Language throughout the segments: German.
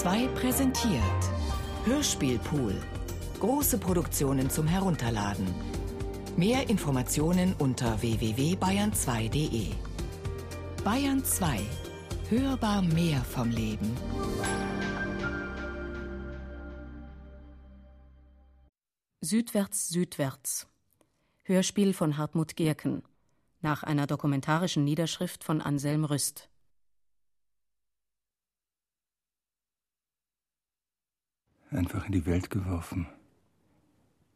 2 präsentiert Hörspielpool. Große Produktionen zum Herunterladen. Mehr Informationen unter www.bayern2.de. Bayern 2. Hörbar mehr vom Leben. Südwärts, Südwärts. Hörspiel von Hartmut Gerken. Nach einer dokumentarischen Niederschrift von Anselm Rüst. Einfach in die Welt geworfen.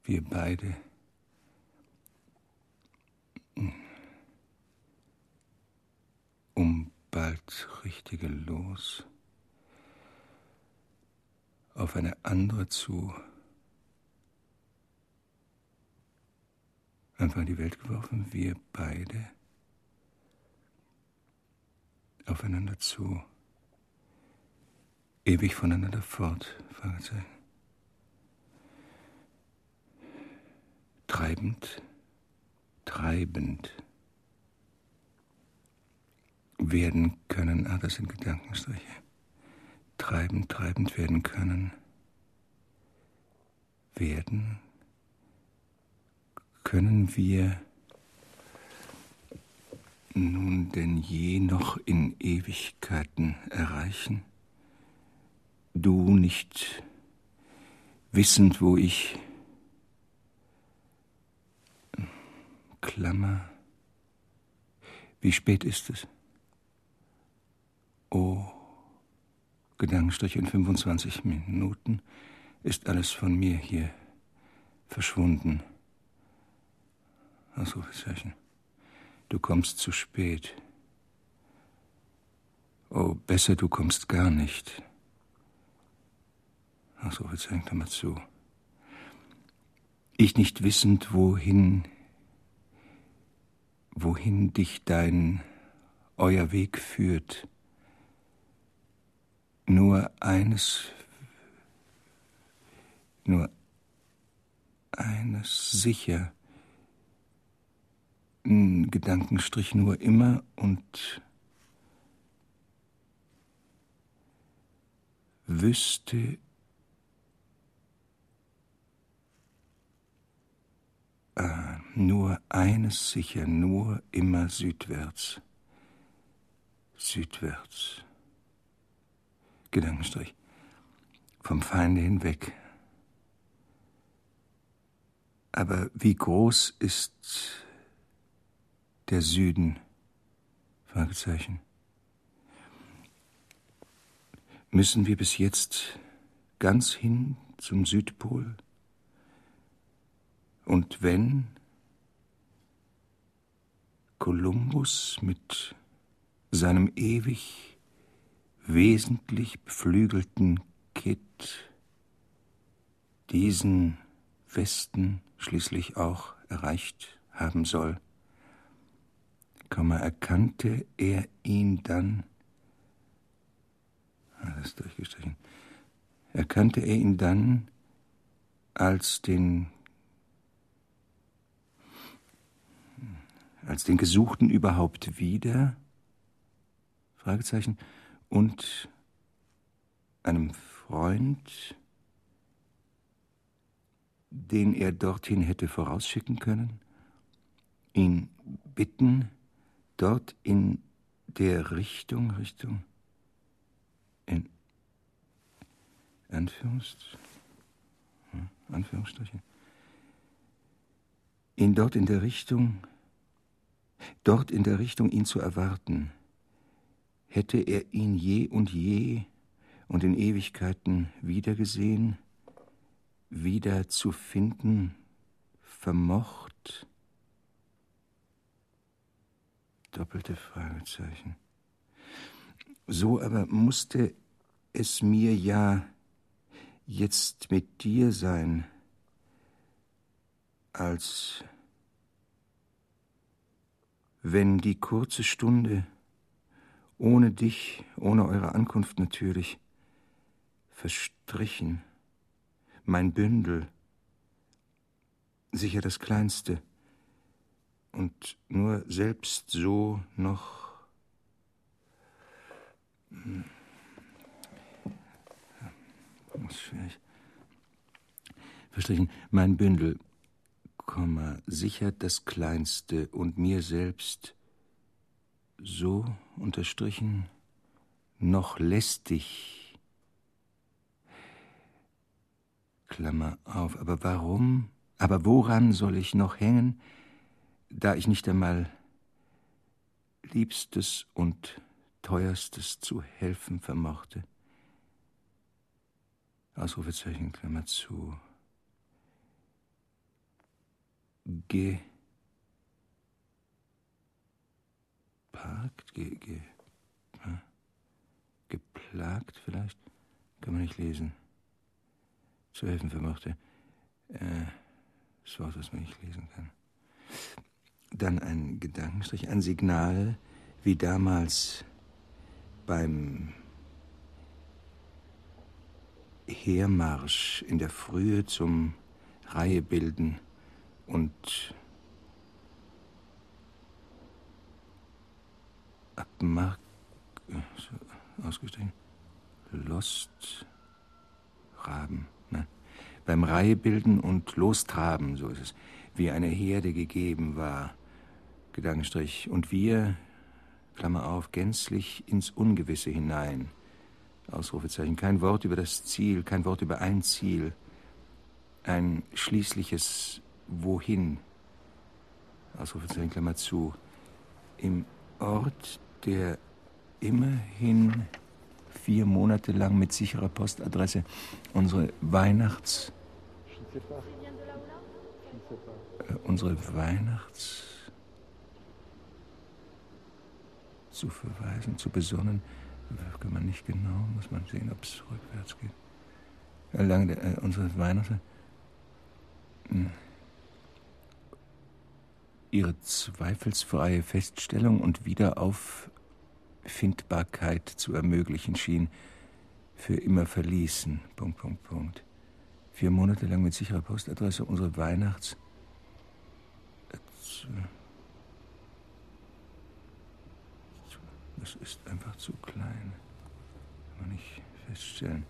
Wir beide. Um bald richtige Los. Auf eine andere zu. Einfach in die Welt geworfen, wir beide. Aufeinander zu ewig voneinander fort? Treibend, treibend werden können. Ah, das sind Gedankenstriche. Treibend, treibend werden können. Werden können wir nun denn je noch in Ewigkeiten erreichen? Du nicht wissend, wo ich Klammer. Wie spät ist es? Oh, Gedankenstrich in 25 Minuten ist alles von mir hier verschwunden. Ausrufezeichen. Du kommst zu spät. Oh, besser du kommst gar nicht. Ach so, jetzt hängt er mal zu. Ich nicht wissend, wohin, wohin dich dein, euer Weg führt. Nur eines, nur eines sicher. Ein Gedankenstrich nur immer und wüsste Äh, nur eines sicher, nur immer südwärts. Südwärts. Gedankenstrich. Vom Feinde hinweg. Aber wie groß ist der Süden? Fragezeichen. Müssen wir bis jetzt ganz hin zum Südpol? Und wenn Kolumbus mit seinem ewig wesentlich beflügelten Kitt diesen Westen schließlich auch erreicht haben soll, erkannte er ihn dann, ah, das ist durchgestrichen, erkannte er ihn dann als den als den Gesuchten überhaupt wieder? Fragezeichen. Und einem Freund, den er dorthin hätte vorausschicken können, ihn bitten, dort in der Richtung, Richtung, in Anführungs, hm, Anführungsstriche, ihn dort in der Richtung dort in der Richtung ihn zu erwarten. Hätte er ihn je und je und in Ewigkeiten wiedergesehen, wieder zu finden, vermocht? Doppelte Fragezeichen. So aber musste es mir ja jetzt mit dir sein, als wenn die kurze Stunde, ohne dich, ohne eure Ankunft natürlich, verstrichen, mein Bündel, sicher das kleinste, und nur selbst so noch. schwierig. Verstrichen, mein Bündel, Komma, sichert das Kleinste und mir selbst so unterstrichen noch lästig. Klammer auf, aber warum, aber woran soll ich noch hängen, da ich nicht einmal Liebstes und Teuerstes zu helfen vermochte? Ausrufezeichen, Klammer zu. Ge. Parkt, ge, ge, geplagt vielleicht? Kann man nicht lesen. Zu helfen vermochte. Äh, das Wort, das man nicht lesen kann. Dann ein Gedankenstrich, ein Signal, wie damals beim Heermarsch in der Frühe zum Reihebilden und Abmark ausgestrichen Lost Raben, ne? Beim Reihebilden und Lostraben, so ist es, wie eine Herde gegeben war, Gedankenstrich, und wir, Klammer auf, gänzlich ins Ungewisse hinein. Ausrufezeichen. Kein Wort über das Ziel, kein Wort über ein Ziel. Ein schließliches Wohin. Ausrufezeichen, Klammer zu. Im Ort, der immerhin vier Monate lang mit sicherer Postadresse unsere Weihnachts... Äh, unsere Weihnachts... zu verweisen, zu besonnen, kann man nicht genau, muss man sehen, ob es rückwärts geht. Lange äh, unsere Weihnachten. Hm. Ihre zweifelsfreie Feststellung und Wiederauffindbarkeit zu ermöglichen schien, für immer verließen. Punkt, Punkt, Punkt. Vier Monate lang mit sicherer Postadresse unsere Weihnachts. Das ist einfach zu klein. Kann man nicht feststellen.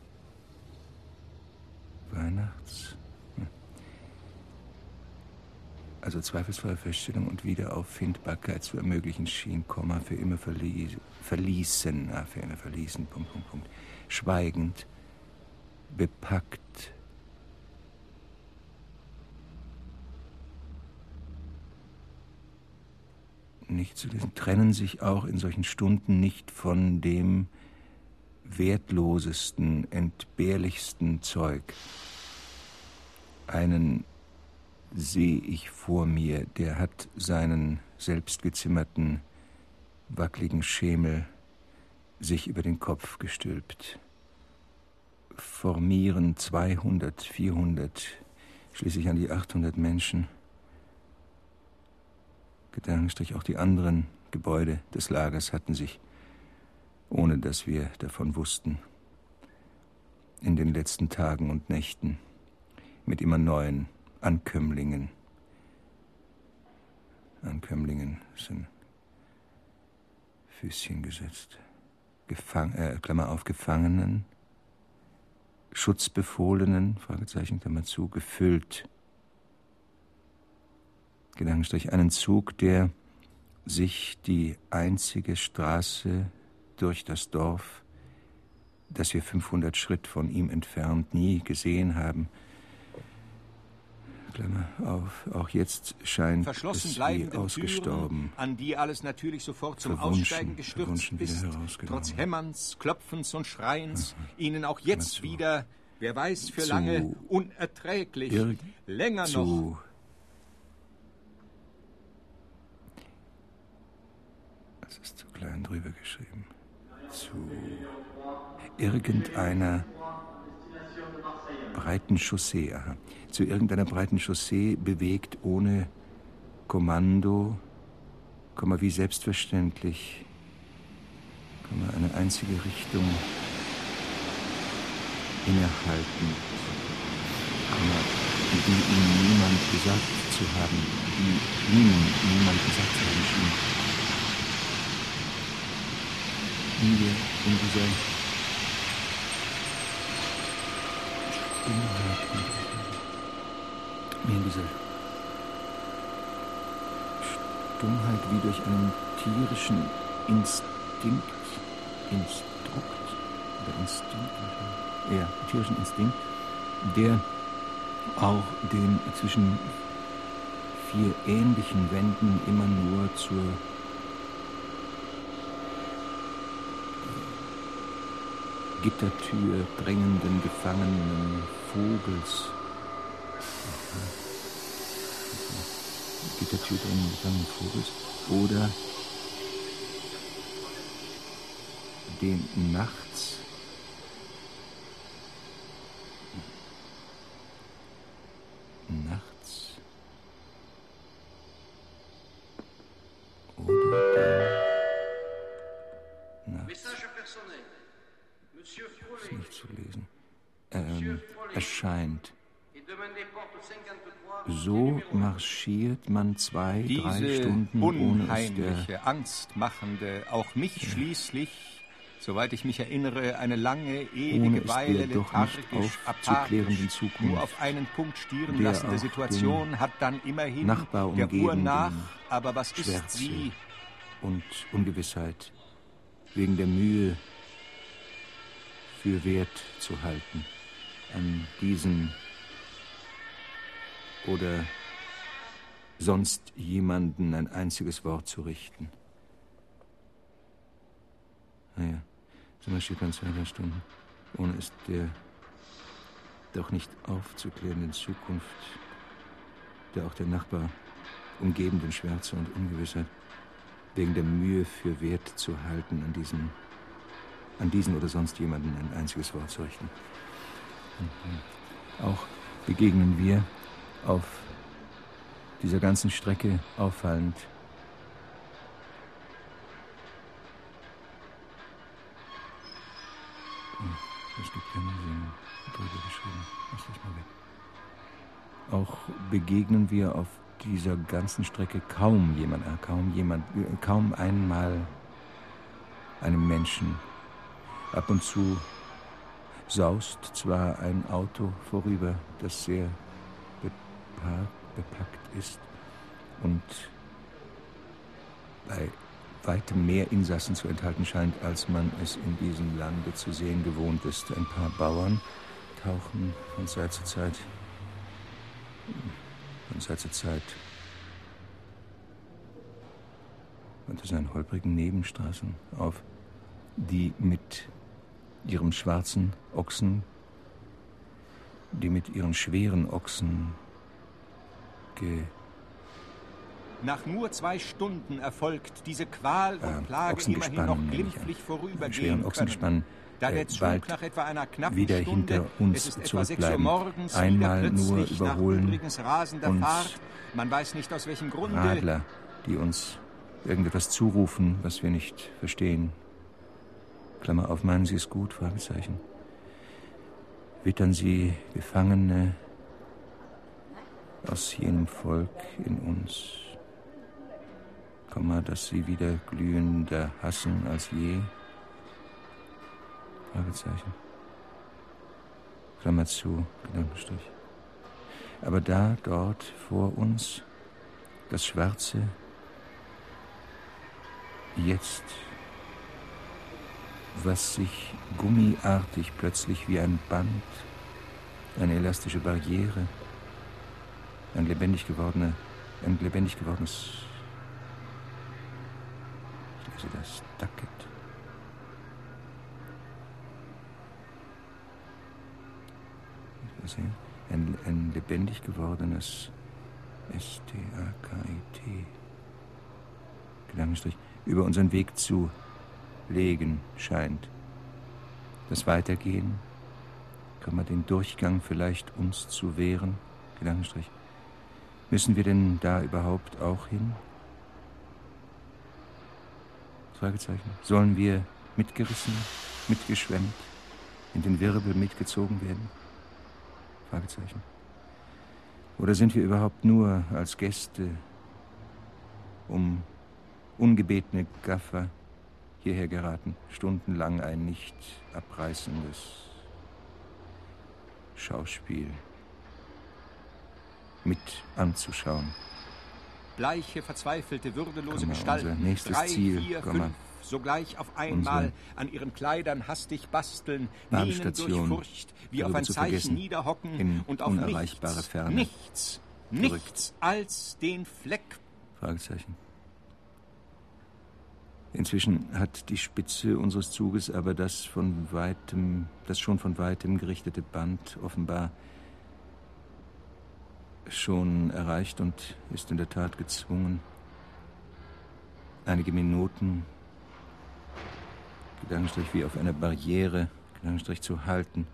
Weihnachts. Hm. Also zweifelsfreie Feststellung und Wiederauffindbarkeit zu ermöglichen schien, Komma, für immer verlie verließen, ah, für immer verließen, Punkt, Punkt, Punkt. Schweigend, bepackt, nicht zu lesen, trennen sich auch in solchen Stunden nicht von dem wertlosesten, entbehrlichsten Zeug. Einen sehe ich vor mir, der hat seinen selbstgezimmerten, wackligen Schemel sich über den Kopf gestülpt. Formieren 200, 400, schließlich an die 800 Menschen. Gedankenstrich auch die anderen Gebäude des Lagers hatten sich, ohne dass wir davon wussten, in den letzten Tagen und Nächten mit immer neuen Ankömmlingen, Ankömmlingen sind Füßchen gesetzt, Gefang, äh, Klammer auf, Gefangenen, Schutzbefohlenen, Fragezeichen, Klammer zu, gefüllt. Gedankenstrich, einen Zug, der sich die einzige Straße durch das Dorf, das wir 500 Schritt von ihm entfernt nie gesehen haben, Klammer auf, auch jetzt scheint Verschlossen es wie ausgestorben. Türen, an die alles natürlich sofort zum Aussteigen gestürzt ist, trotz Hämmerns, Klopfens und Schreiens, Aha. ihnen auch jetzt wieder, wer weiß, für lange, unerträglich, länger noch klein drüber geschrieben. Zu irgendeiner breiten Chaussee, aha. Zu irgendeiner breiten Chaussee bewegt ohne Kommando, Komma wie selbstverständlich, Komma eine einzige Richtung innehalten, Komma, die ihm niemand gesagt zu haben, die ihm niemand gesagt zu haben schien. in dieser Stummheit, mir dieser Stummheit wie durch einen tierischen Instinkt, Instrukt oder Instinkt, ja, tierischen Instinkt, der auch den zwischen vier ähnlichen Wänden immer nur zur Gittertür drängenden gefangenen Vogels. Gittertür drängenden gefangenen Vogels oder nachts nachts zwei, Diese drei Stunden unheimliche, angstmachende, auch mich ja. schließlich soweit ich mich erinnere, eine lange, ewige Weile lethargisch, apathisch, nur auf einen Punkt stieren lassende Situation hat dann immerhin der Uhr nach, aber was Schwärze ist sie? Und Ungewissheit, wegen der Mühe für wert zu halten, an diesen oder sonst jemanden ein einziges Wort zu richten. Naja. Zum Beispiel kann zwei, drei Stunden, ohne es der doch nicht aufzuklärenden Zukunft, der auch der Nachbar umgebenden Schwärze und Ungewissheit wegen der Mühe für wert zu halten, an diesen, an diesen oder sonst jemanden ein einziges Wort zu richten. Auch begegnen wir auf dieser ganzen Strecke auffallend Es gibt keine Sinn drüber geschrieben. Lass dich mal weg. Auch begegnen wir auf dieser ganzen Strecke kaum jemand, äh, kaum jemand, äh, kaum einmal einem Menschen. Ab und zu saust zwar ein Auto vorüber, das sehr bepackt, bepackt ist und bei weitem mehr Insassen zu enthalten scheint, als man es in diesem Lande zu sehen gewohnt ist. Ein paar Bauern tauchen von Zeit zu Zeit, von Zeit zu Zeit unter seinen holprigen Nebenstraßen auf, die mit ihrem schwarzen Ochsen, die mit ihren schweren Ochsen ge nach nur zwei Stunden erfolgt diese Qual und ähm, Plage äh, immerhin noch glimpflich vorübergehen können. Da der Zug nach etwa einer knappen wieder Stunde, hinter uns es ist zurückbleiben, morgens, einmal nur überholen nach Fahrt, man weiß nicht aus welchem Grunde. Radler, die uns irgendetwas zurufen, was wir nicht verstehen. Klammer auf, meinen Sie es gut? Fragezeichen. Wittern Sie Gefangene aus jenem Volk in uns? dass sie wieder glühender hassen als je? Fragezeichen. Klammer zu, Gedankenstrich. Aber da, dort, vor uns, das Schwarze, jetzt, was sich gummiartig plötzlich wie ein Band, eine elastische Barriere, ein lebendig gewordener, ein lebendig gewordenes sie das Ducket. Sehen? Ein, ein lebendig gewordenes S-T-A-K-I-T. Gedankenstrich über unseren Weg zu legen scheint. Das Weitergehen, kann man den Durchgang vielleicht uns zu wehren? Gedankenstrich. Müssen wir denn da überhaupt auch hin? Fragezeichen. Sollen wir mitgerissen, mitgeschwemmt, in den Wirbel mitgezogen werden? Fragezeichen. Oder sind wir überhaupt nur als Gäste, um ungebetene Gaffer hierher geraten, stundenlang ein nicht abreißendes Schauspiel mit anzuschauen. Bleiche, verzweifelte, würdelose Gestalten, nächstes drei, Ziel, vier, fünf, sogleich auf einmal an ihren Kleidern hastig basteln, mienen durch Furcht, wie auf ein Zeichen niederhocken und auf nichts, Ferne. nichts, nichts als den Fleck. Fragezeichen. Inzwischen hat die Spitze unseres Zuges aber das von weitem, das schon von weitem gerichtete Band offenbar schon erreicht und ist in der Tat gezwungen, einige Minuten Gedankenstrich wie auf einer Barriere, Gedankenstrich zu halten.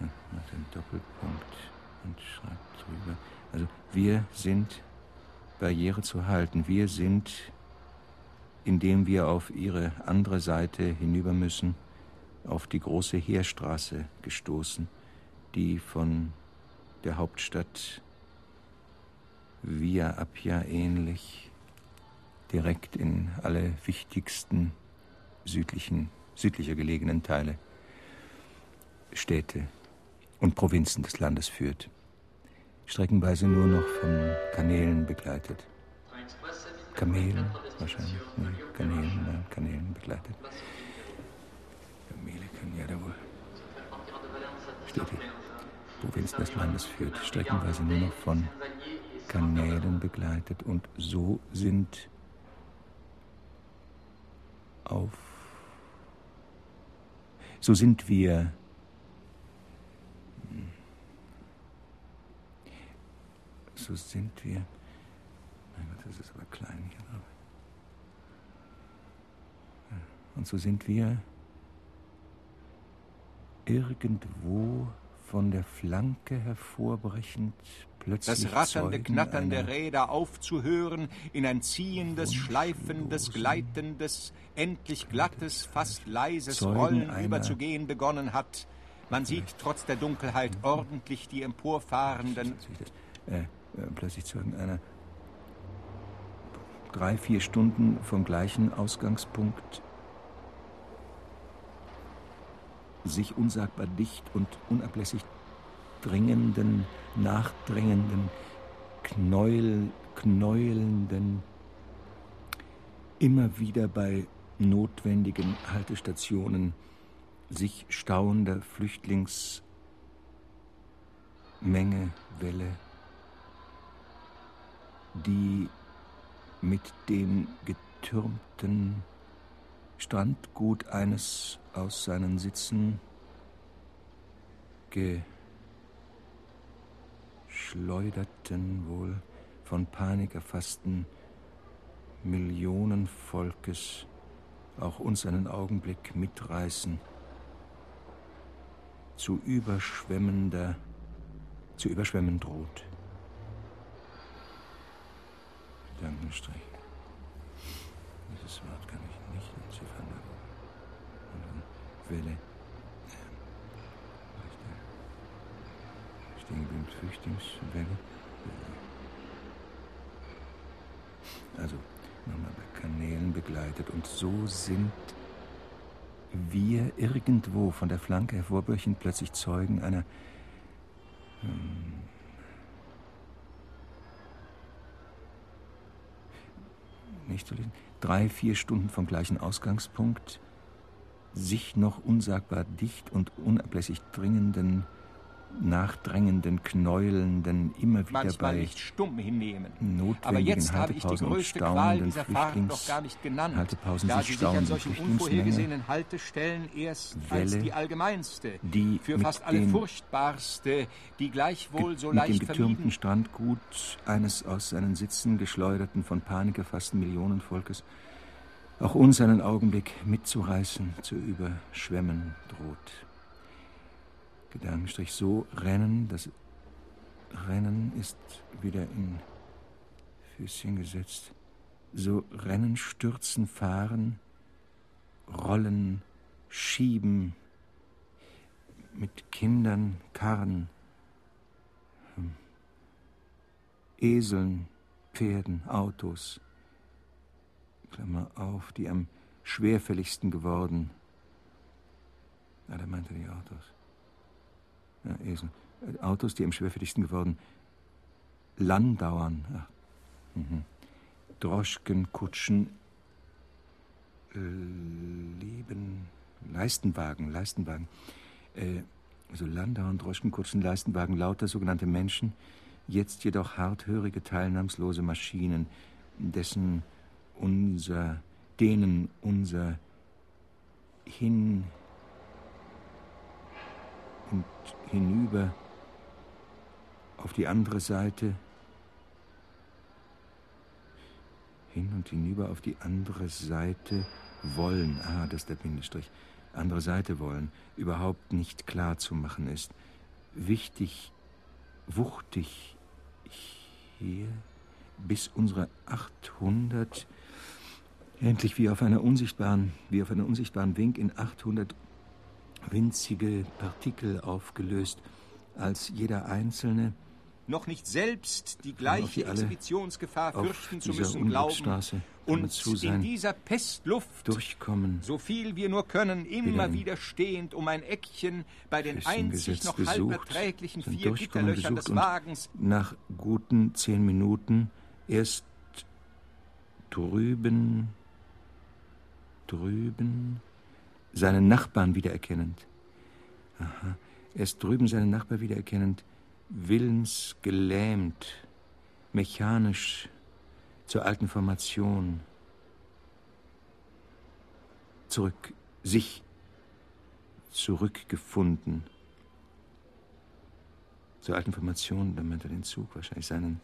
Macht einen Doppelpunkt und schreibt drüber. Also wir sind Barriere zu halten. Wir sind, indem wir auf ihre andere Seite hinüber müssen, auf die große Heerstraße gestoßen, die von der Hauptstadt Via Appia ähnlich direkt in alle wichtigsten südlichen, südlicher gelegenen Teile, Städte und Provinzen des Landes führt. Streckenweise nur noch von Kanälen begleitet. Kamelen wahrscheinlich, nee, Kanälen, nein, Kanälen begleitet. Kamele können ja da wohl. Steht hier. Provinz des Landes führt, streckenweise nur noch von Kanälen begleitet und so sind auf. So sind wir so sind wir. Mein Gott, das ist aber klein hier drauf. Und so sind wir irgendwo von der Flanke hervorbrechend plötzlich das ratternde, Knattern der Räder aufzuhören, in ein ziehendes, schleifendes, gleitendes, endlich glattes, fast leises Zeugen Rollen überzugehen begonnen hat. Man sieht trotz der Dunkelheit ordentlich die emporfahrenden. Äh, plötzlich Zeugen einer drei, vier Stunden vom gleichen Ausgangspunkt sich unsagbar dicht und unablässig dringenden, nachdrängenden, knäuel, knäuelnden, immer wieder bei notwendigen Haltestationen sich stauender Flüchtlingsmenge, Welle, die mit dem getürmten Strandgut eines aus seinen Sitzen geschleuderten, wohl von Panik erfassten Millionen Volkes auch uns einen Augenblick mitreißen, zu überschwemmender, zu überschwemmen droht. Gedankenstrich. Dieses Wort kann ich nicht entziffern. Und dann Welle. Stehen geblieben, Flüchtlingswelle. Also nochmal bei Kanälen begleitet. Und so sind wir irgendwo von der Flanke hervorbrechend plötzlich Zeugen einer hm, nicht zu lesen, drei, vier Stunden vom gleichen Ausgangspunkt, sich noch unsagbar dicht und unablässig dringenden nachdrängenden, knäulenden, immer wieder Manchmal bei nicht stumm hinnehmen. notwendigen Aber jetzt habe ich die Haltepausen und größte Qual dieser Fahrt noch gar nicht genannt, Haltepausen da sich sie sich an solchen unvorhergesehenen Haltestellen erst als Welle, die allgemeinste, die für fast alle furchtbarste, die gleichwohl so mit dem leicht getürmten Strandgut eines aus seinen Sitzen geschleuderten, von Panik erfassten Millionenvolkes auch uns einen Augenblick mitzureißen, zu überschwemmen droht. Gedankenstrich so rennen, das Rennen ist wieder in Füßchen gesetzt. So rennen, stürzen, fahren, rollen, schieben, mit Kindern, Karren, hm, Eseln, Pferden, Autos, Klammer auf, die am schwerfälligsten geworden, Ah, da meinte die Autos. Ja, Esel. Autos, die am schwerfälligsten geworden. Landauern. Ach. Mhm. Droschken, Kutschen, äh, Leistenwagen, Leistenwagen. Äh, also Landauern, Droschkenkutschen, Leistenwagen, lauter sogenannte Menschen, jetzt jedoch harthörige, teilnahmslose Maschinen, dessen unser, denen unser hin und hinüber auf die andere Seite, hin und hinüber auf die andere Seite wollen, ah, das ist der Bindestrich, andere Seite wollen, überhaupt nicht klar zu machen ist. Wichtig, wuchtig hier bis unsere 800 endlich wie auf einer unsichtbaren, wie auf einer unsichtbaren Wink in 800 winzige Partikel aufgelöst, als jeder einzelne. Noch nicht selbst die gleiche die Exhibitionsgefahr fürchten zu müssen glauben und in dieser Pestluft durchkommen, so viel wir nur können, immer wieder stehend um ein Eckchen bei den einzig noch halb erträglichen vier Gitterlöchern des Wagens. Nach guten zehn Minuten erst drüben, drüben, seinen Nachbarn wiedererkennend. Aha, erst drüben seinen Nachbarn wiedererkennend, willensgelähmt, mechanisch zur alten Formation zurück, sich zurückgefunden. Zur alten Formation, dann meint er den Zug, wahrscheinlich seinen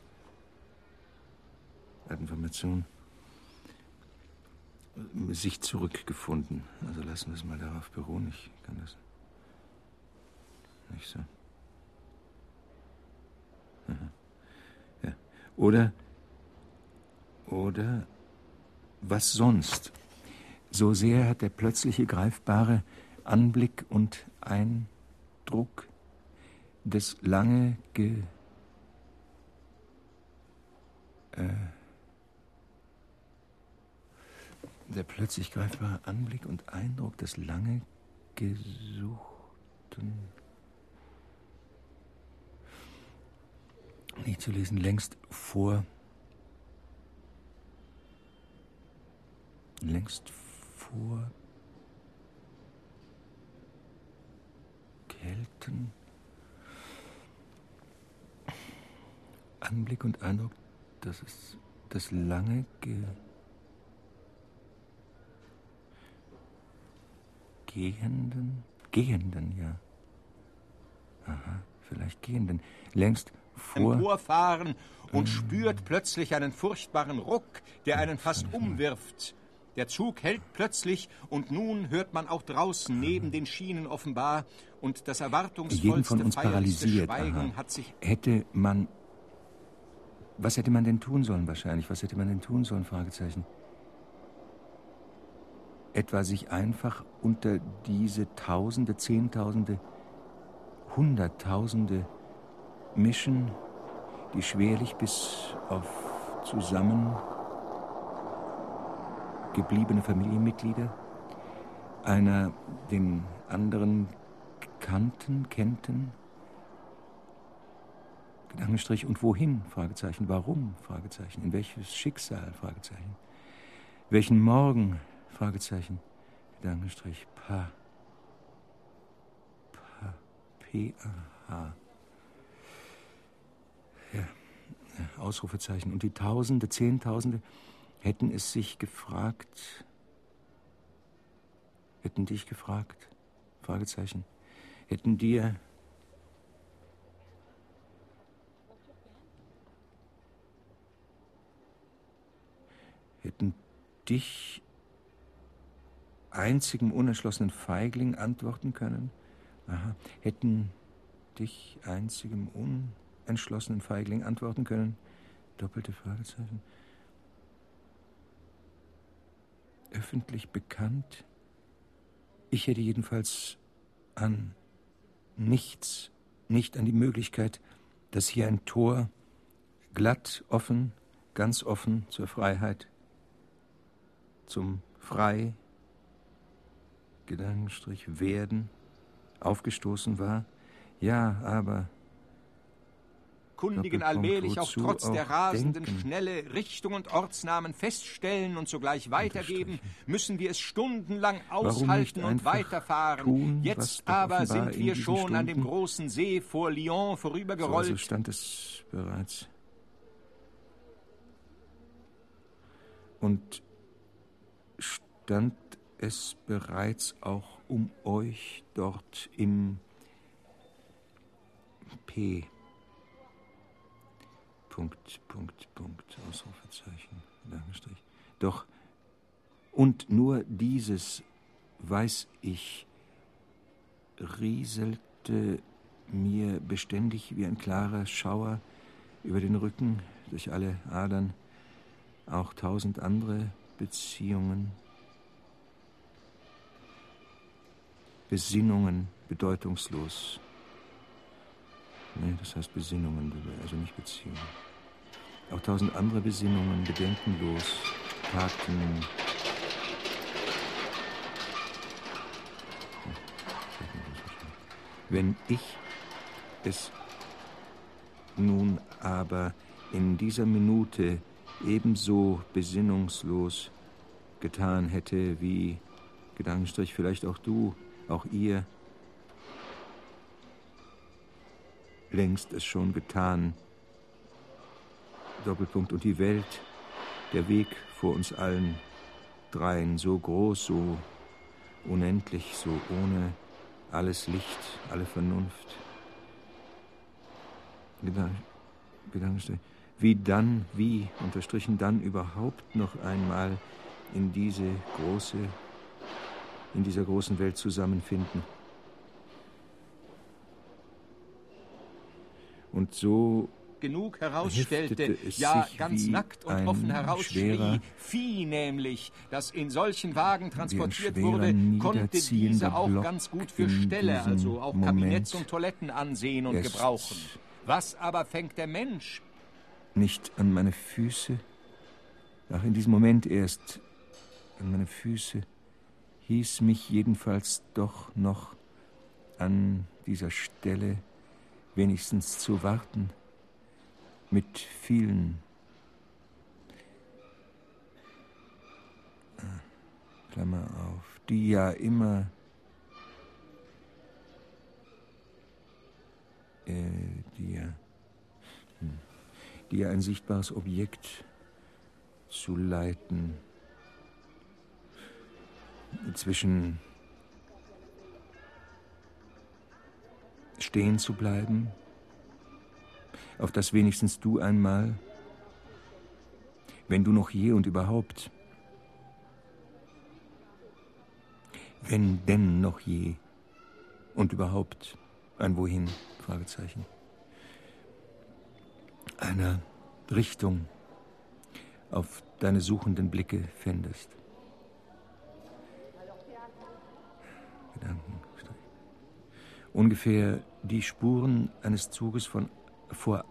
alten Formation, sich zurückgefunden. Also lassen wir es mal darauf beruhen, ich kann das nicht so. Ja. Oder, oder was sonst? So sehr hat der plötzliche greifbare Anblick und Eindruck des lange ge, äh, der plötzlich greifbare Anblick und Eindruck des lange gesuchten nicht zu lesen, längst vor. Längst vor. Kälten. Anblick und Eindruck, dass es das lange Ge Gehenden, Gehenden, ja. Aha, vielleicht Gehenden. Längst vor emporfahren und spürt plötzlich einen furchtbaren Ruck, der einen fast umwirft. Der Zug hält plötzlich und nun hört man auch draußen neben den Schienen offenbar und das erwartungsvollste Jeden von uns paralysiert. Schweigen Aha. hat sich hätte man was hätte man denn tun sollen wahrscheinlich? Was hätte man denn tun sollen? Fragezeichen. Etwa sich einfach unter diese Tausende, Zehntausende, Hunderttausende mischen, die schwerlich bis auf zusammen gebliebene Familienmitglieder einer den anderen kannten, kennten. Gedankenstrich und wohin? Fragezeichen. Warum? Fragezeichen. In welches Schicksal? Fragezeichen. Welchen Morgen? Fragezeichen. Gedankenstrich. Pa. Pa. P-A-H. Ausrufezeichen. Und die Tausende, Zehntausende hätten es sich gefragt, hätten dich gefragt, Fragezeichen, hätten dir hätten dich einzigem unerschlossenen Feigling antworten können? Aha. Hätten dich einzigem unerschlossenen entschlossenen Feigling antworten können? Doppelte Fragezeichen. Öffentlich bekannt? Ich hätte jedenfalls an nichts, nicht an die Möglichkeit, dass hier ein Tor glatt, offen, ganz offen zur Freiheit, zum Frei, Gedankenstrich, werden, aufgestoßen war. Ja, aber kundigen allmählich auch trotz der rasenden. Schnelle Richtung und Ortsnamen feststellen und sogleich weitergeben, müssen wir es stundenlang aushalten und weiterfahren. Tun, Jetzt aber sind wir schon Stunden an dem großen See vor Lyon vorübergerollt. So also stand es bereits. Und stand es bereits auch um euch dort im P. Punkt, Punkt, Punkt, Ausrufezeichen, Gedankenstrich. Doch, und nur dieses, weiß ich, rieselte mir beständig wie ein klarer Schauer über den Rücken, durch alle Adern, auch tausend andere Beziehungen, Besinnungen bedeutungslos. Nee, das heißt Besinnungen, also nicht Beziehungen. Auch tausend andere Besinnungen bedenkenlos tagten. Wenn ich es nun aber in dieser Minute ebenso besinnungslos getan hätte wie Gedankenstrich vielleicht auch du, auch ihr, längst es schon getan, Doppelpunkt und die Welt, der Weg vor uns allen dreien, so groß, so unendlich, so ohne alles Licht, alle Vernunft. Gedankenstrich. Wie dann, wie, unterstrichen dann überhaupt noch einmal in diese große, in dieser großen Welt zusammenfinden. Und so genug herausstellte, ja ganz nackt und offen herausschrie, Vieh nämlich, das in solchen Wagen transportiert wurde, konnte diese auch Block ganz gut für Ställe, also auch Moment Kabinetts und Toiletten ansehen und gebrauchen. Was aber fängt der Mensch? Nicht an meine Füße, ach in diesem Moment erst an meine Füße, hieß mich jedenfalls doch noch an dieser Stelle wenigstens zu warten mit vielen äh, Klammer auf, die ja immer äh, die ja hm, die ja ein sichtbares Objekt zu leiten zwischen stehen zu bleiben. Auf das wenigstens du einmal, wenn du noch je und überhaupt, wenn denn noch je und überhaupt. Ein Wohin, Fragezeichen, einer Richtung auf deine suchenden Blicke fändest. Gedanken. Ungefähr die Spuren eines Zuges von vor,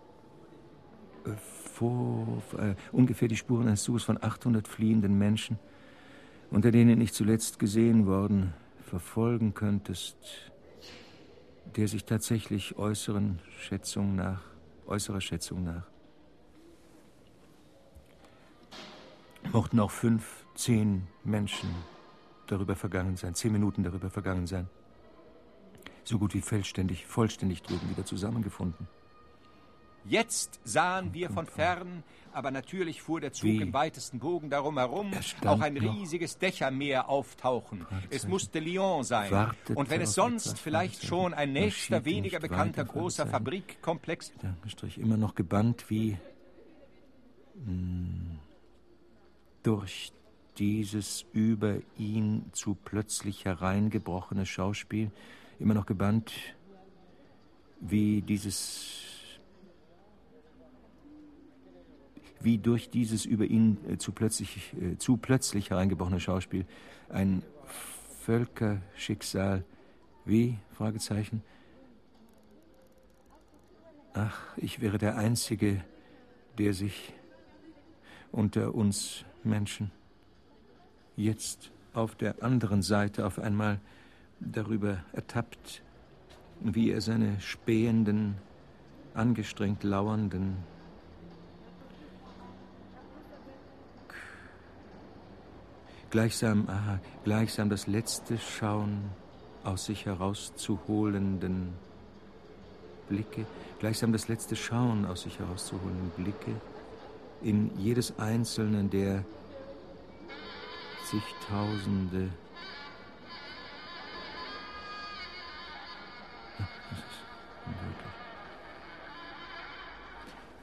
äh, vor äh, ungefähr die Spuren eines Zuges von 800 fliehenden Menschen, unter denen ich zuletzt gesehen worden, verfolgen könntest, der sich tatsächlich äußeren Schätzung nach, äußerer Schätzung nach, mochten auch fünf, zehn Menschen darüber vergangen sein, zehn Minuten darüber vergangen sein, so gut wie vollständig, vollständig drüben wieder zusammengefunden. Jetzt sahen wir von fern, aber natürlich fuhr der Zug Wie? im weitesten Bogen darum herum, auch ein riesiges Dächermeer auftauchen. Es musste Lyon sein. Wartet Und wenn es sonst vielleicht schon ein nächster, weniger bekannter großer Fabrikkomplex... Gedankenstrich immer noch gebannt wie... Mh, hm, durch dieses über ihn zu plötzlich hereingebrochene Schauspiel, immer noch gebannt wie dieses wie durch dieses über ihn äh, zu plötzlich, äh, zu plötzlich hereingebrochene Schauspiel ein Völkerschicksal wie? Fragezeichen. Ach, ich wäre der Einzige, der sich unter uns Menschen jetzt auf der anderen Seite auf einmal darüber ertappt wie er seine spähenden, angestrengt lauernden, gleichsam, aha, gleichsam das letzte Schauen aus sich herauszuholenden Blicke, gleichsam das letzte Schauen aus sich herauszuholenden Blicke in jedes einzelnen der zigtausende.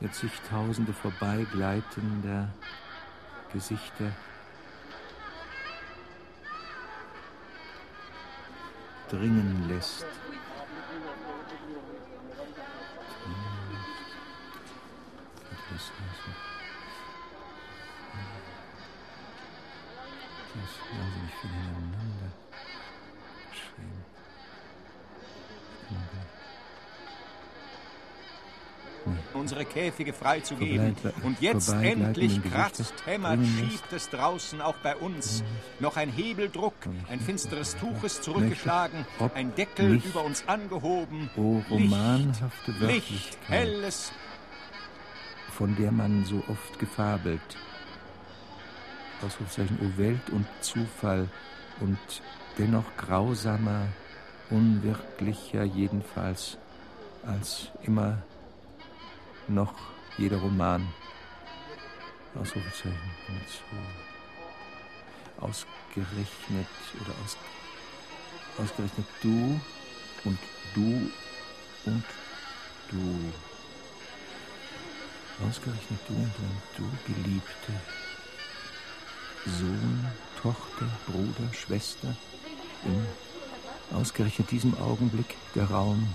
Der zigtausende vorbeigleitender Gesichter. Dringen lässt. Viel hintereinander geschrieben. unsere Käfige freizugeben. Und jetzt endlich kratzt, hämmert, schiebt es draußen auch bei uns. Noch ein Hebeldruck, ein finsteres Tuch ist zurückgeschlagen, ein Deckel über uns angehoben. Licht, Licht helles, von der man so oft gefabelt. Ausrufzeichen, O Welt und Zufall und dennoch grausamer, unwirklicher jedenfalls als immer noch jeder Roman. Ausrufezeichen. So. Ausgerechnet oder aus, ausgerechnet du und du und du. Ausgerechnet du und, und du, Geliebte. Sohn, Tochter, Bruder, Schwester. In ausgerechnet diesem Augenblick der Raum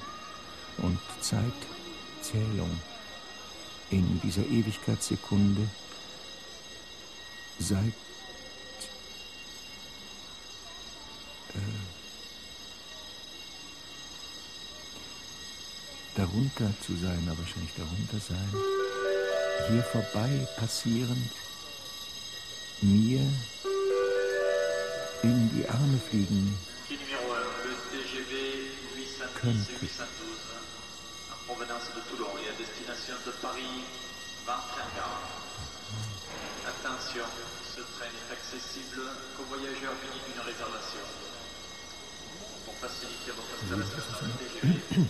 und Zeitzählung in dieser Ewigkeitssekunde seit äh, darunter zu sein, aber wahrscheinlich darunter sein, hier vorbei passierend, mir in die Arme fliegen könnte. provenance de Toulon et à destination de Paris, 21 gares. Attention, ce train n'est accessible qu'aux voyageurs munis d'une réservation. Pour faciliter votre installation dans le TGV.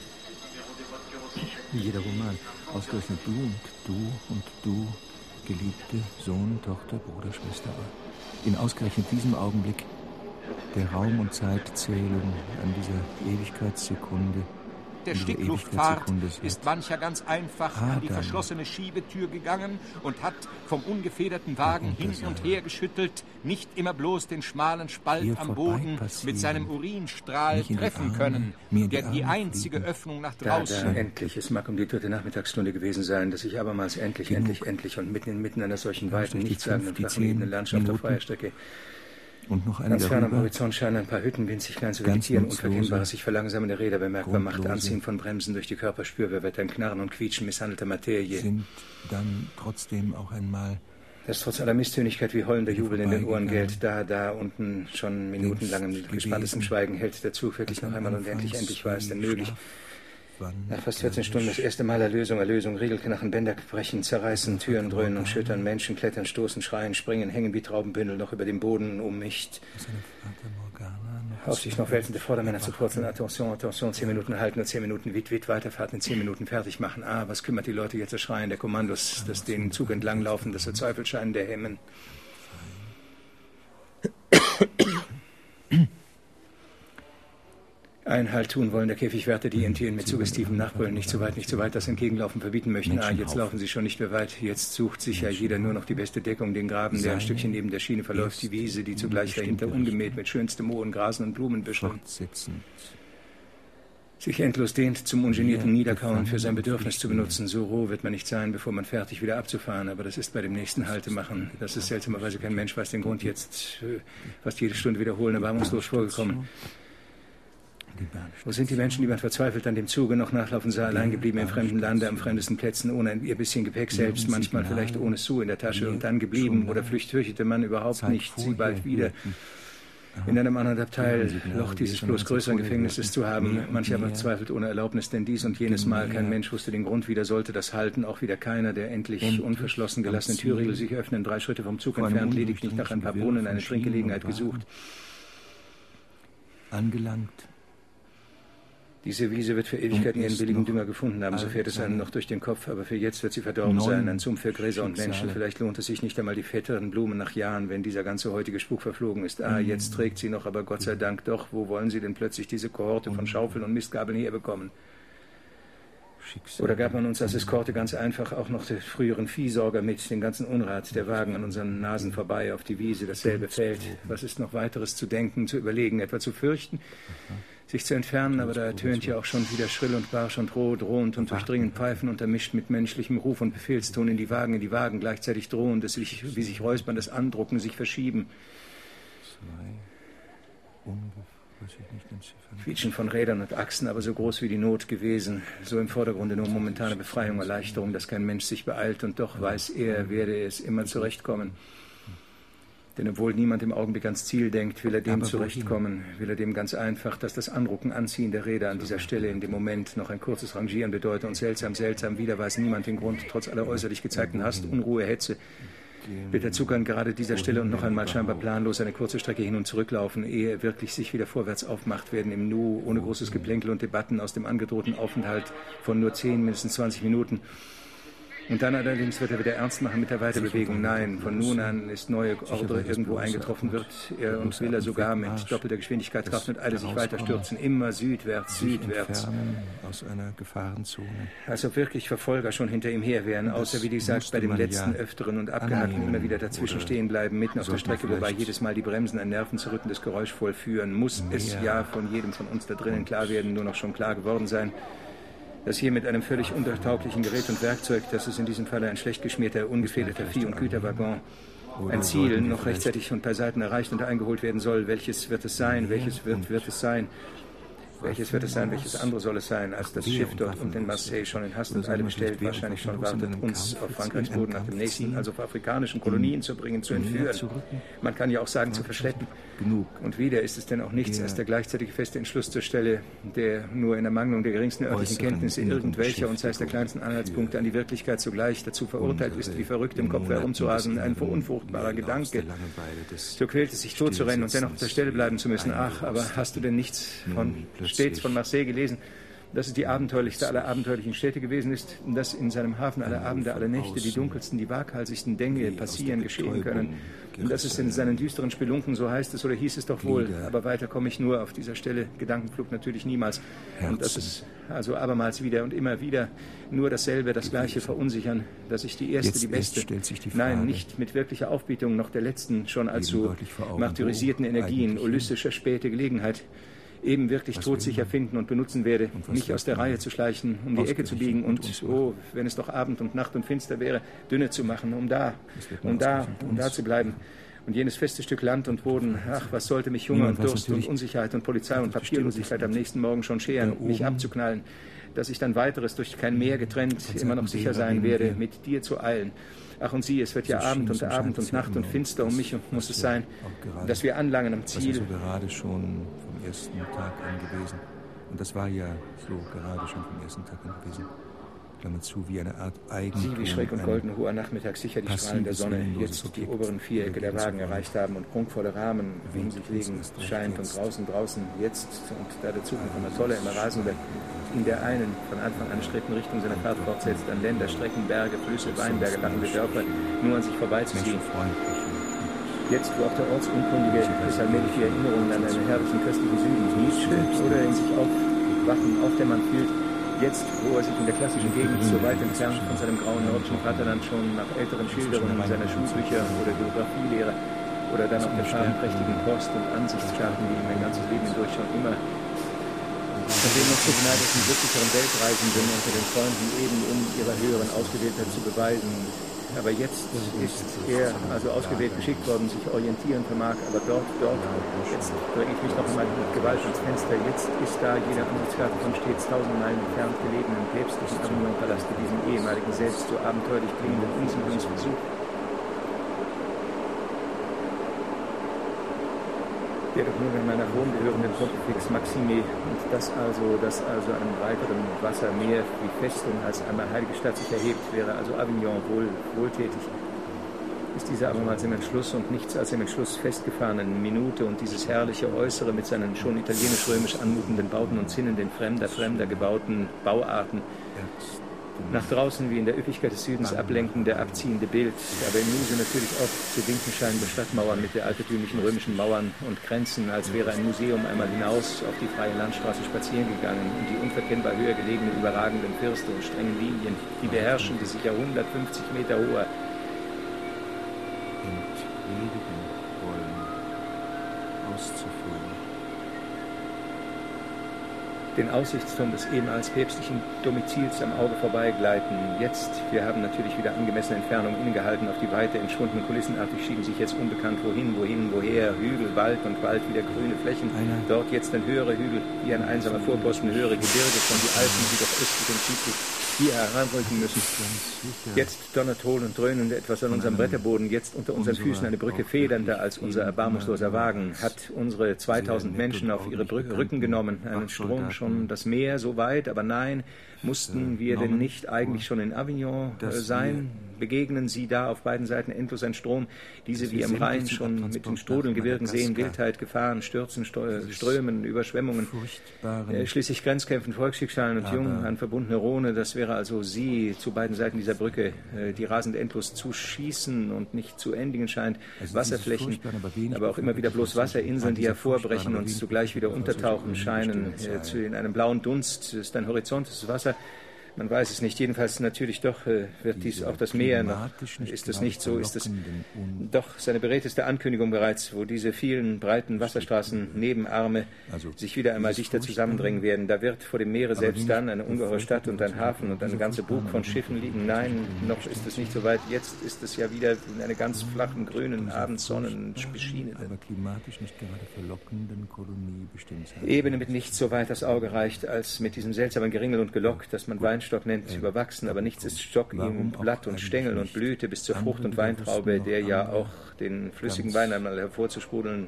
Jeder Roman, ausgerechnet du und du und du, geliebte Sohn, Tochter, Bruder, Schwester. In ausgerechnet diesem Augenblick der Raum- und Zeitzählung an dieser Ewigkeitssekunde der Stickluftfahrt ist mancher ganz einfach an die verschlossene Schiebetür gegangen und hat vom ungefederten Wagen hin und her geschüttelt, nicht immer bloß den schmalen Spalt am Boden mit seinem Urinstrahl treffen können, der die einzige Öffnung nach draußen. Da, da, endlich, es mag um die dritte Nachmittagsstunde gewesen sein, dass ich abermals endlich, endlich, endlich und mitten inmitten einer solchen weiten, nichtssagenden, flachen Landschaft auf freier Strecke und noch eine Ganz fern am Horizont scheinen ein paar Hütten winzig klein zu vegetieren. Unverkennbares, sich verlangsamende Räder bemerkbar macht, Anziehen von Bremsen durch die Körper spürbar wird, ein Knarren und Quietschen misshandelter Materie. Sind dann trotzdem auch einmal das trotz aller Misstönigkeit wie heulender Jubel in den Ohren gellt, da, da unten schon minutenlangem gespanntes Schweigen hält der Zug wirklich noch einmal und endlich, endlich war es denn möglich. Nach fast 14 Stunden das erste Mal Erlösung, Erlösung, Riegelknachen, Bänder brechen, zerreißen, Türen dröhnen und schüttern, Menschen klettern, stoßen, schreien, springen, hängen wie Traubenbündel noch über dem Boden um mich. Auf sich noch wälzende Vordermänner zu purzeln, Attention, Attention, zehn Minuten halten, nur zehn Minuten, wit, wit, Weiterfahrt in zehn Minuten fertig machen. Ah, was kümmert die Leute jetzt das Schreien der Kommandos, das den Zug entlanglaufen, das der Zweifel scheinen der Hemmen. Einhalt tun wollen der Käfigwärter, die Tieren mit suggestivem Nachbrüllen nicht so weit, nicht so weit das Entgegenlaufen verbieten möchten. Ah, jetzt laufen sie schon nicht mehr weit. Jetzt sucht sich ja jeder nur noch die beste Deckung, den Graben, der ein Stückchen neben der Schiene verläuft, die Wiese, die zugleich dahinter ungemäht mit schönstem Mohren, Grasen und Blumenbüscheln sich endlos dehnt, zum ungenierten Niederkauen für sein Bedürfnis zu benutzen. So roh wird man nicht sein, bevor man fertig wieder abzufahren. Aber das ist bei dem nächsten Haltemachen. Das ist seltsamerweise kein Mensch, weiß den Grund jetzt äh, fast jede Stunde wiederholen, erbarmungslos vorgekommen. Wo sind die Menschen, die man verzweifelt an dem Zuge noch nachlaufen sah, allein geblieben im fremden Lande, am fremdesten Plätzen, ohne ihr bisschen Gepäck selbst, manchmal vielleicht ohne Sou in der Tasche und dann geblieben? oder flücht fürchtete man überhaupt nicht, sie bald wieder. In einem anderen Abteil Loch dieses bloß größeren Gefängnisses zu haben. Mancher aber zweifelt ohne Erlaubnis, denn dies und jenes Mal kein Mensch wusste den Grund, wieder sollte das halten, auch wieder keiner, der endlich unverschlossen gelassene Türriegel sich öffnen, drei Schritte vom Zug entfernt, lediglich nach ein paar Bohnen eine Trinkgelegenheit gesucht. Angelangt diese Wiese wird für Ewigkeiten ihren billigen Dünger gefunden haben, so fährt es einem noch durch den Kopf, aber für jetzt wird sie verdorben sein, ein Sumpf für Gräser und Menschen. Vielleicht lohnt es sich nicht einmal die fetteren Blumen nach Jahren, wenn dieser ganze heutige Spuk verflogen ist. Ah, mhm. jetzt trägt sie noch, aber Gott sei Dank doch. Wo wollen sie denn plötzlich diese Kohorte von Schaufeln und Mistgabeln herbekommen? Oder gab man uns als Eskorte ganz einfach auch noch den früheren Viehsorger mit, den ganzen Unrat, der Wagen an unseren Nasen vorbei auf die Wiese, dasselbe Feld. Was ist noch weiteres zu denken, zu überlegen, etwa zu fürchten? Sich zu entfernen, aber da ertönt ja auch schon wieder schrill und barsch und roh, drohend und durchdringend Pfeifen untermischt mit menschlichem Ruf und Befehlston in die Wagen, in die Wagen, gleichzeitig drohend, dass sich, wie sich räuspern, das Andrucken, sich verschieben. Quietschen von Rädern und Achsen, aber so groß wie die Not gewesen. So im Vordergrunde nur momentane Befreiung, Erleichterung, dass kein Mensch sich beeilt und doch weiß er, werde es immer zurechtkommen. Denn obwohl niemand im Augenblick ans Ziel denkt, will er dem Aber zurechtkommen, will er dem ganz einfach, dass das Anrucken, Anziehen der Räder an dieser Stelle in dem Moment noch ein kurzes Rangieren bedeutet und seltsam, seltsam, wieder weiß niemand den Grund, trotz aller äußerlich gezeigten Hast, Unruhe, Hetze, wird der Zug an gerade dieser Stelle und noch einmal scheinbar planlos eine kurze Strecke hin und zurück laufen, ehe er wirklich sich wieder vorwärts aufmacht, werden im Nu, ohne großes Geplänkel und Debatten aus dem angedrohten Aufenthalt von nur zehn, mindestens 20 Minuten und dann allerdings wird er wieder ernst machen mit der Weiterbewegung. Nein, von nun an ist neue Ordre irgendwo eingetroffen wird. Er und will er sogar mit doppelter Geschwindigkeit Kraft und Eile sich weiter stürzen. Immer südwärts, südwärts. Aus einer Gefahrenzone. Als ob wirklich Verfolger schon hinter ihm her wären, außer wie gesagt bei dem letzten öfteren und abgehackten immer wieder dazwischen stehen bleiben, mitten auf der Strecke, wobei jedes Mal die Bremsen ein nervenzerrüttendes Geräusch vollführen. Muss es ja von jedem von uns da drinnen klar werden, nur noch schon klar geworden sein dass hier mit einem völlig untertauglichen Gerät und Werkzeug, das ist in diesem Falle ein schlecht geschmierter, ungefährdeter Vieh- und Güterwaggon, ein Ziel noch rechtzeitig und bei Seiten erreicht und eingeholt werden soll. Welches wird es sein? Welches wird, wird es sein? Welches wird es sein, welches andere soll es sein, als das Schiff dort und in Marseille schon in Hast und Eile bestellt, wahrscheinlich schon wartet, uns auf Frankreichs Boden nach dem nächsten, also auf afrikanischen Kolonien zu bringen, zu entführen. Man kann ja auch sagen, zu verschleppen. Und wieder ist es denn auch nichts als der gleichzeitige feste Entschluss zur Stelle, der nur in Ermangelung der geringsten örtlichen Kenntnisse irgendwelcher und sei es der kleinsten Anhaltspunkte an die Wirklichkeit zugleich dazu verurteilt ist, wie verrückt im Kopf herumzurasen, ein verunfruchtbarer Gedanke. So quält es sich tot zu rennen und dennoch auf der Stelle bleiben zu müssen. Ach, aber hast du denn nichts von stets von Marseille gelesen, dass es die abenteuerlichste aller abenteuerlichen Städte gewesen ist, dass in seinem Hafen alle Abende, alle Nächte die dunkelsten, die waghalsigsten Dinge passieren, geschehen können. Und dass es in seinen düsteren Spelunken, so heißt es oder hieß es doch wohl, aber weiter komme ich nur auf dieser Stelle, Gedankenflug natürlich niemals. Und dass es also abermals wieder und immer wieder nur dasselbe, das gleiche verunsichern, dass ich die erste, die beste, nein, nicht mit wirklicher Aufbietung noch der letzten, schon allzu martyrisierten Energien, ulystischer späte Gelegenheit, eben wirklich todsicher finden und benutzen werde, mich aus der Reihe zu schleichen, um die Ecke zu biegen und, oh, wenn es doch Abend und Nacht und finster wäre, dünne zu machen, um da, um da, um da zu bleiben. Und jenes feste Stück Land und Boden, ach, was sollte mich Hunger und Durst und Unsicherheit und Polizei und Papierlosigkeit am nächsten Morgen schon scheren, mich abzuknallen, dass ich dann weiteres durch kein Meer getrennt immer noch sicher sein werde, mit dir zu eilen. Ach und sieh, es wird ja Abend und Abend und Nacht und finster um mich muss es sein, dass wir anlangen am Ziel. gerade schon ersten Tag an gewesen. Und das war ja so gerade schon vom ersten Tag an gewesen. Klammer zu, wie eine Art Eigen. Sie, wie schräg und golden hoher Nachmittag sicher die Strahlen der Sonne jetzt die oberen Vierecke der Wagen erreicht haben und prunkvolle Rahmen in sich legen, scheint und draußen, draußen, jetzt. Und da der Zug von der Tolle immer rasende, in der einen von Anfang an strebten Richtung seiner Fahrt fortsetzt, an Länder, Strecken, Berge, Flüsse, Weinberge, lachende Dörfer, nur an sich vorbeizuziehen. Jetzt, wo auch der Ortsunkundige es allmählich die Erinnerungen an einen herrlichen köstlichen Süden Nietzsche oder in sich aufwachen, aufdämmern fühlt, jetzt, wo er sich in der klassischen Gegend so weit entfernt von seinem grauen nordischen Vaterland schon nach älteren Schilderungen seiner Schulbücher oder Geografielehre oder dann auf der farbenprächtigen Post- und Ansichtskarten, die ihm ein ganzes Leben hindurch schon immer von den noch so glücklicheren Weltreisenden unter den Freunden eben um ihrer höheren Ausgewähltheit zu beweisen, aber jetzt ist er also ausgewählt geschickt worden, sich orientieren vermag. Aber dort, dort, jetzt dränge ich mich noch einmal mit Gewalt ans Fenster. Jetzt ist da jeder Ansichtskarte von stets tausend Meilen entfernt gelegenen päpstlichen Avignon-Palast, diesem ehemaligen, selbst so abenteuerlich klingenden Unsiedlungsversuch der doch nur in meiner Wohn gehörenden Pontifex Maxime und das also, das also einem breiteren Wassermeer wie Festung als einmal heilige Stadt sich erhebt, wäre also Avignon wohl wohltätig. Ist dieser abermals im Entschluss und nichts als im Entschluss festgefahrenen Minute und dieses herrliche Äußere mit seinen schon italienisch-römisch anmutenden Bauten und Zinnen, den fremder, fremder gebauten Bauarten, nach draußen wie in der Üppigkeit des Südens ablenkende, abziehende Bild, aber im Muse natürlich oft zu winken scheinende Stadtmauern mit der altertümlichen römischen Mauern und Grenzen, als wäre ein Museum einmal hinaus auf die freie Landstraße spazieren gegangen und die unverkennbar höher gelegenen, überragenden Firste und strengen Linien, die beherrschen, die sich ja 150 Meter hoher entledigen wollen, auszuführen den Aussichtsturm des ehemals päpstlichen Domizils am Auge vorbeigleiten. Jetzt, wir haben natürlich wieder angemessene Entfernung innegehalten, auf die Weite entschwundenen Kulissenartig schieben sich jetzt unbekannt wohin, wohin, woher, Hügel, Wald und Wald wieder grüne Flächen. Einer. Dort jetzt ein höherer Hügel, wie ein einsamer Vorposten, höhere Gebirge von die Alpen, die doch östlich und südlich hier heranrücken müssen. Jetzt donnert hohl und dröhnend etwas an unserem Bretterboden, jetzt unter unseren Füßen eine Brücke federnder als unser erbarmungsloser Wagen, hat unsere 2000 Menschen auf ihre Rücken genommen, einen Strom schon das Meer so weit, aber nein, mussten wir denn nicht eigentlich schon in Avignon äh, sein? Begegnen sie da auf beiden Seiten endlos ein Strom, diese wie im Rhein schon mit den Strudelgebirgen sehen, Wildheit, Gefahren, Stürzen, Strömen, Überschwemmungen, äh, schließlich Grenzkämpfen, Volksschicksalen und jung an verbundene Rhone, das wäre also sie zu beiden Seiten dieser Brücke, äh, die rasend endlos zu schießen und nicht zu endigen scheint, also Wasserflächen, aber auch immer wieder bloß Wasserinseln, die hervorbrechen und zugleich wieder untertauchen scheinen, äh, in einem blauen Dunst. Ist ein Horizont, das Wasser, man weiß es nicht. Jedenfalls natürlich doch äh, wird dies auch das Meer noch. Ist es nicht so? Ist es doch seine beredteste Ankündigung bereits, wo diese vielen breiten Wasserstraßen, Nebenarme also, sich wieder einmal dichter zusammendrängen werden. Da wird vor dem Meere selbst dann eine ungeheure Stadt und ein Hafen und eine ganze Bug von Schiffen liegen. Nein, noch ist es nicht so weit. Jetzt ist es ja wieder in einer ganz flachen, grünen Abendsonnen beschienenen. Ebene mit nichts so weit das Auge reicht, als mit diesem seltsamen Geringel und Gelock, das man Wein Weinstock nennt, überwachsen, aber nichts ist Stock ihm Blatt und Stängel und Blüte bis zur Frucht und Weintraube, der ja auch den flüssigen Wein einmal hervorzusprudeln.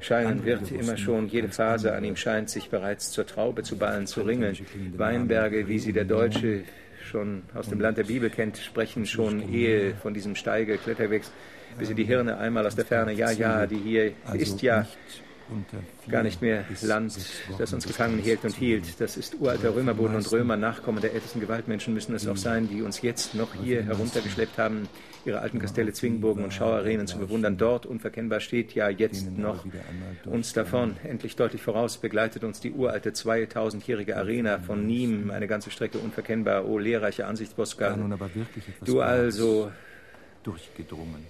scheinen wird, immer schon, jede Phase an ihm scheint sich bereits zur Traube zu ballen, zu ringeln. Weinberge, wie sie der Deutsche schon aus dem Land der Bibel kennt, sprechen schon ehe von diesem Steige, Kletterwegs, bis sie die Hirne einmal aus der Ferne, ja, ja, die hier also ist ja gar nicht mehr Land, das uns gefangen hielt und hielt. Das ist uralter Römerboden und Römer, Nachkommen der ältesten Gewaltmenschen müssen es auch sein, die uns jetzt noch hier heruntergeschleppt haben, ihre alten Kastelle, Zwingburgen und Schauarenen zu bewundern. Dort unverkennbar steht ja jetzt noch uns davon. Endlich deutlich voraus begleitet uns die uralte 2000-jährige Arena von Nîmes, eine ganze Strecke unverkennbar. O lehrreiche Ansicht, Bosca. Du also durchgedrungen.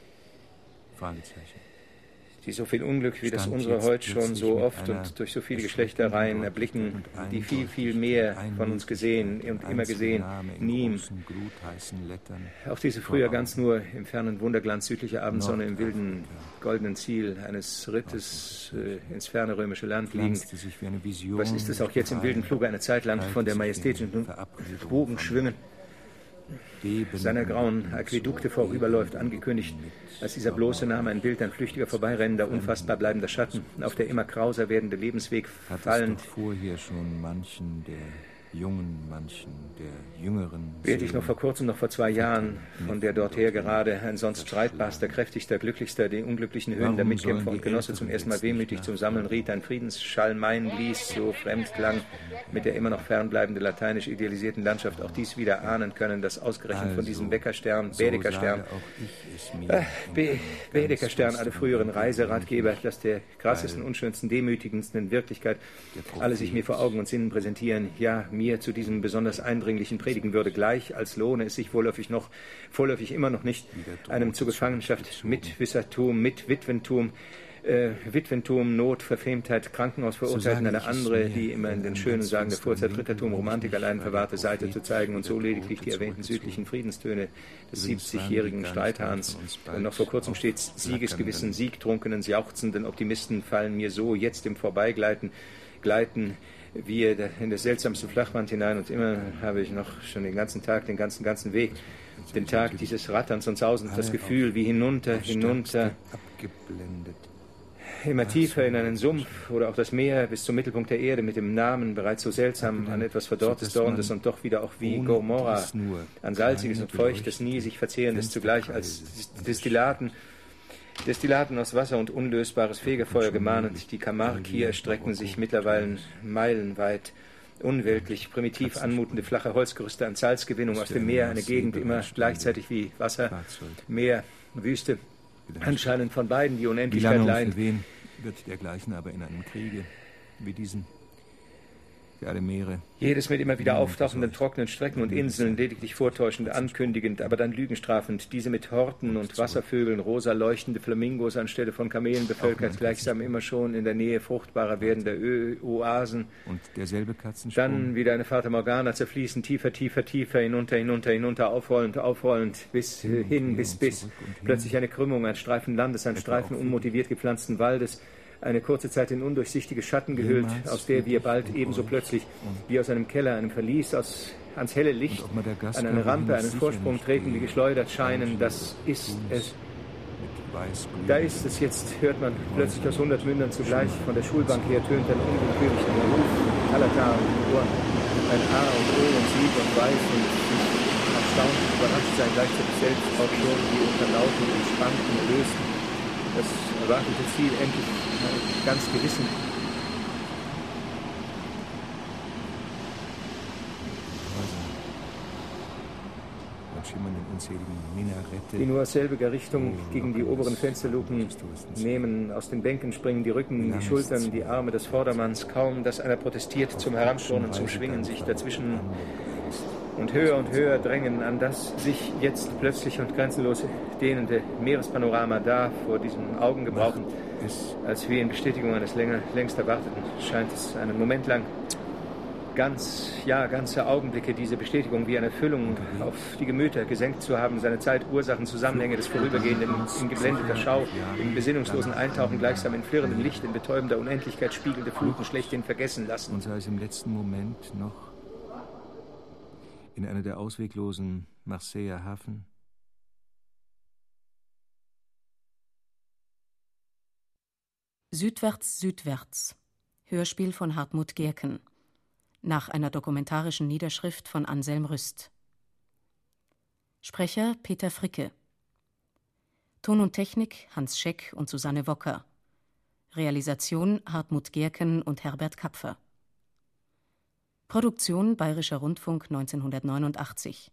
Fragezeichen die so viel Unglück wie das unsere heute schon so oft und durch so viele Geschlechtereien erblicken, die viel, viel mehr von uns gesehen und immer gesehen, Niem. Auch diese früher ganz nur im fernen Wunderglanz südlicher Abendsonne im wilden goldenen Ziel eines Rittes äh, ins ferne römische Land liegend. Was ist es auch jetzt im wilden Fluge eine Zeit lang von der majestätischen Bogen schwimmen? Seiner grauen Aquädukte vorüberläuft, angekündigt, als dieser bloße Name ein Bild, ein flüchtiger Vorbeirennender, unfassbar bleibender Schatten, auf der immer krauser werdende Lebensweg fallend. Vorher schon manchen der Jungen, manchen der Jüngeren. Wählte ich noch vor kurzem, noch vor zwei Jahren, von der dorther gerade ein sonst streitbarster, kräftigster, glücklichster, den unglücklichen Höhen der Mitkämpfer und Genosse zum ersten Mal wehmütig zum Sammeln riet, ein Friedensschall meinen ließ, so fremd klang, mit der immer noch fernbleibenden lateinisch idealisierten Landschaft auch dies wieder ahnen können, dass ausgerechnet von diesem Bäckerstern, Bädekerstern, äh, Bädekerstern, alle früheren Reiseratgeber, dass der krassesten, unschönsten, demütigendsten in Wirklichkeit alle sich mir vor Augen und Sinnen präsentieren, ja, mir mir zu diesem besonders eindringlichen predigen würde, gleich als lohne es sich vorläufig noch, vorläufig immer noch nicht, einem zur Gefangenschaft mit Wissertum, mit Witwentum, äh, Witwentum, Not, Verfemtheit, Krankenhaus verurteilt so eine andere, die immer in den schönen Sagen der Vorzeit Rittertum, Romantik allein verwahrte Seite zu zeigen und so lediglich die erwähnten südlichen Friedenstöne des 70-jährigen Streithahns. Und noch vor kurzem stets Siegesgewissen, siegtrunkenen, jauchzenden Optimisten fallen mir so jetzt im Vorbeigleiten, gleiten, wir in das seltsamste Flachband hinein und immer habe ich noch schon den ganzen Tag, den ganzen, ganzen Weg, den Tag dieses Ratterns und Sausens, das Gefühl wie hinunter, hinunter. immer tiefer in einen Sumpf oder auch das Meer bis zum Mittelpunkt der Erde mit dem Namen bereits so seltsam an etwas Verdorrtes, Dornendes und doch wieder auch wie Gomorra, an Salziges und Feuchtes, nie sich verzehrendes zugleich als Destillaten, Destillaten aus Wasser und unlösbares Fegefeuer gemahnend. Die Camargue hier erstrecken sich mittlerweile meilenweit. Unweltlich, primitiv anmutende flache Holzgerüste an Salzgewinnung aus dem Meer, eine Gegend immer gleichzeitig wie Wasser, Meer, Wüste, anscheinend von beiden die Unendlichkeit wen wird dergleichen aber in einem Kriege wie diesen für alle Meere. Jedes mit immer wieder auftauchenden trockenen Strecken und Inseln, lediglich vortäuschend, ankündigend, aber dann lügenstrafend. Diese mit Horten und Wasservögeln, rosa leuchtende Flamingos anstelle von Kamelen bevölkert, gleichsam immer schon in der Nähe fruchtbarer werdender Ö Oasen. Und derselbe Katzensprung. Dann wieder eine Fata Morgana zerfließen, tiefer, tiefer, tiefer, hinunter, hinunter, hinunter, aufrollend, aufrollend, bis hin, bis, bis. Plötzlich eine Krümmung, ein Streifen Landes, ein Streifen unmotiviert gepflanzten Waldes eine kurze Zeit in undurchsichtige Schatten gehüllt, aus der wir bald ebenso plötzlich wie aus einem Keller, einem Verlies, aus, ans helle Licht, an eine Rampe, einen Vorsprung treten, wie geschleudert scheinen. Das ist es. Da ist es jetzt, hört man plötzlich aus hundert Mündern zugleich. Von der Schulbank her tönt ein unwillkürlicher Ruf, Kalata und Ohr. Ein A und O und Sieg und Weiß und erstaunt überrascht sein, gleichzeitig selbst auch schon die unter lauten und spannten lösten. Das erwartete Ziel endlich ganz gewissen. Die nur aus selbiger Richtung oh, gegen die oberen Fensterluken nehmen. Aus den Bänken springen die Rücken, die Schultern, die Arme des Vordermanns. Kaum, dass einer protestiert zum Heranturnen, zum Schwingen, sich dazwischen und höher und höher drängen an das sich jetzt plötzlich und grenzenlos dehnende Meerespanorama da vor diesen Augen gebrauchen, als wie in Bestätigung eines länger, längst erwarteten, scheint es einen Moment lang ganz, ja, ganze Augenblicke diese Bestätigung wie eine Erfüllung auf die Gemüter gesenkt zu haben, seine Zeit, Ursachen, Zusammenhänge des Vorübergehenden in geblendeter Schau, im besinnungslosen Eintauchen gleichsam in flirrendem Licht, in betäubender Unendlichkeit spiegelnde Fluten schlechthin vergessen lassen. Und sei es im letzten Moment noch in einer der ausweglosen Marseiller Hafen? Südwärts, Südwärts. Hörspiel von Hartmut Gerken. Nach einer dokumentarischen Niederschrift von Anselm Rüst. Sprecher Peter Fricke. Ton und Technik Hans Scheck und Susanne Wocker. Realisation Hartmut Gerken und Herbert Kapfer. Produktion Bayerischer Rundfunk 1989.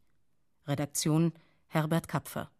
Redaktion Herbert Kapfer